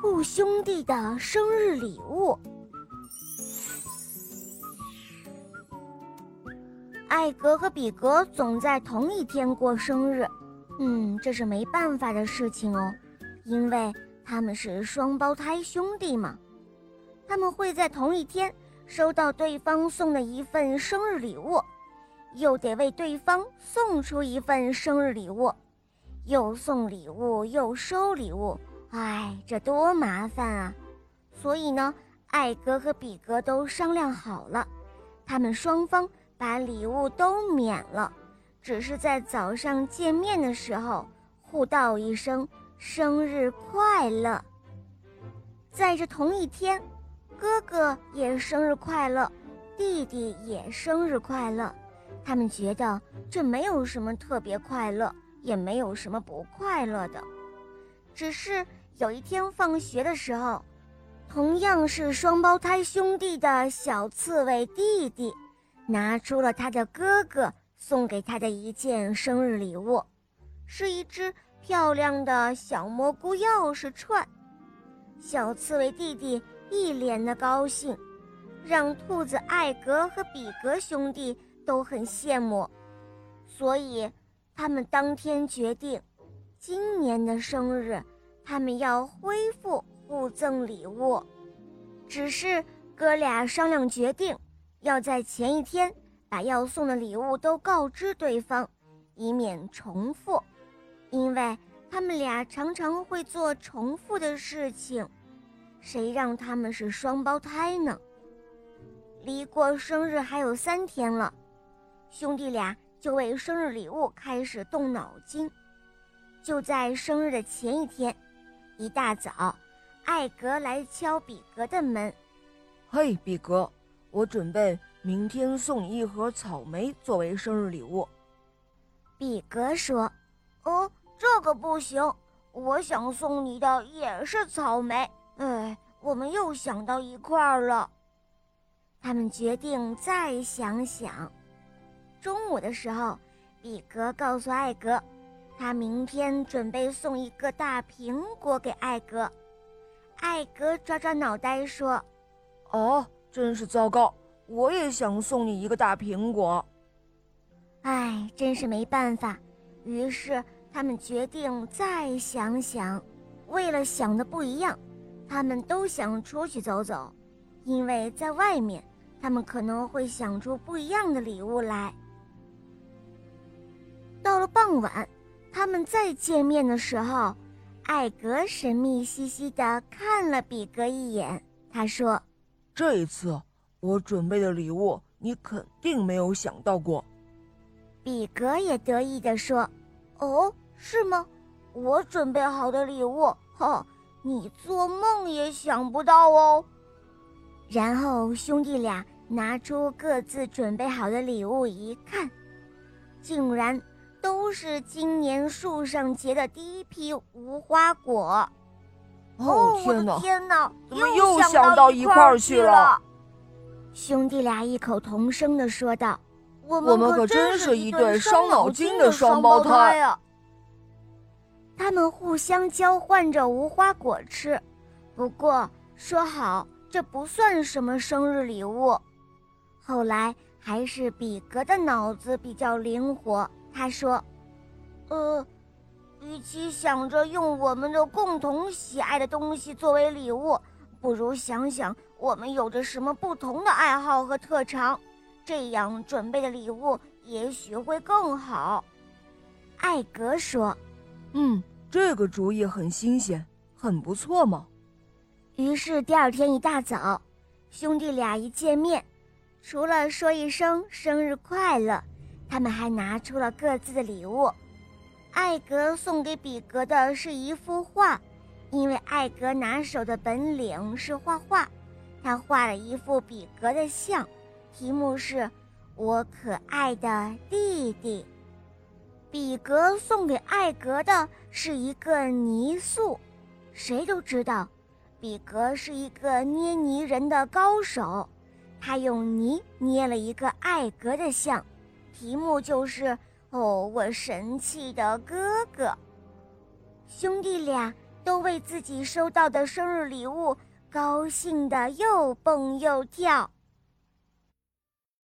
兔兄弟的生日礼物。艾格和比格总在同一天过生日，嗯，这是没办法的事情哦，因为他们是双胞胎兄弟嘛。他们会在同一天收到对方送的一份生日礼物，又得为对方送出一份生日礼物，又送礼物又收礼物。哎，这多麻烦啊！所以呢，艾格和比格都商量好了，他们双方把礼物都免了，只是在早上见面的时候互道一声“生日快乐”。在这同一天，哥哥也生日快乐，弟弟也生日快乐。他们觉得这没有什么特别快乐，也没有什么不快乐的，只是。有一天放学的时候，同样是双胞胎兄弟的小刺猬弟弟，拿出了他的哥哥送给他的一件生日礼物，是一只漂亮的小蘑菇钥匙串。小刺猬弟弟一脸的高兴，让兔子艾格和比格兄弟都很羡慕，所以他们当天决定，今年的生日。他们要恢复互赠礼物，只是哥俩商量决定，要在前一天把要送的礼物都告知对方，以免重复，因为他们俩常常会做重复的事情。谁让他们是双胞胎呢？离过生日还有三天了，兄弟俩就为生日礼物开始动脑筋。就在生日的前一天。一大早，艾格来敲比格的门。嘿，比格，我准备明天送你一盒草莓作为生日礼物。比格说：“哦，这个不行，我想送你的也是草莓。”哎，我们又想到一块儿了。他们决定再想想。中午的时候，比格告诉艾格。他明天准备送一个大苹果给艾格，艾格抓抓脑袋说：“哦，真是糟糕！我也想送你一个大苹果。”哎，真是没办法。于是他们决定再想想。为了想的不一样，他们都想出去走走，因为在外面，他们可能会想出不一样的礼物来。到了傍晚。他们再见面的时候，艾格神秘兮兮地看了比格一眼。他说：“这一次我准备的礼物，你肯定没有想到过。”比格也得意地说：“哦，是吗？我准备好的礼物，哼，你做梦也想不到哦。”然后兄弟俩拿出各自准备好的礼物一看，竟然。都是今年树上结的第一批无花果。哦天哪！天哪！怎么又想到一块儿去了？兄弟俩异口同声的说道：“我们可真是一对伤脑筋的双胞胎啊！”他们互相交换着无花果吃，不过说好这不算什么生日礼物。后来还是比格的脑子比较灵活。他说：“呃，与其想着用我们的共同喜爱的东西作为礼物，不如想想我们有着什么不同的爱好和特长，这样准备的礼物也许会更好。”艾格说：“嗯，这个主意很新鲜，很不错嘛。”于是第二天一大早，兄弟俩一见面，除了说一声生日快乐。他们还拿出了各自的礼物，艾格送给比格的是一幅画，因为艾格拿手的本领是画画，他画了一幅比格的像，题目是“我可爱的弟弟”。比格送给艾格的是一个泥塑，谁都知道，比格是一个捏泥人的高手，他用泥捏了一个艾格的像。题目就是哦，我神气的哥哥。兄弟俩都为自己收到的生日礼物高兴的又蹦又跳。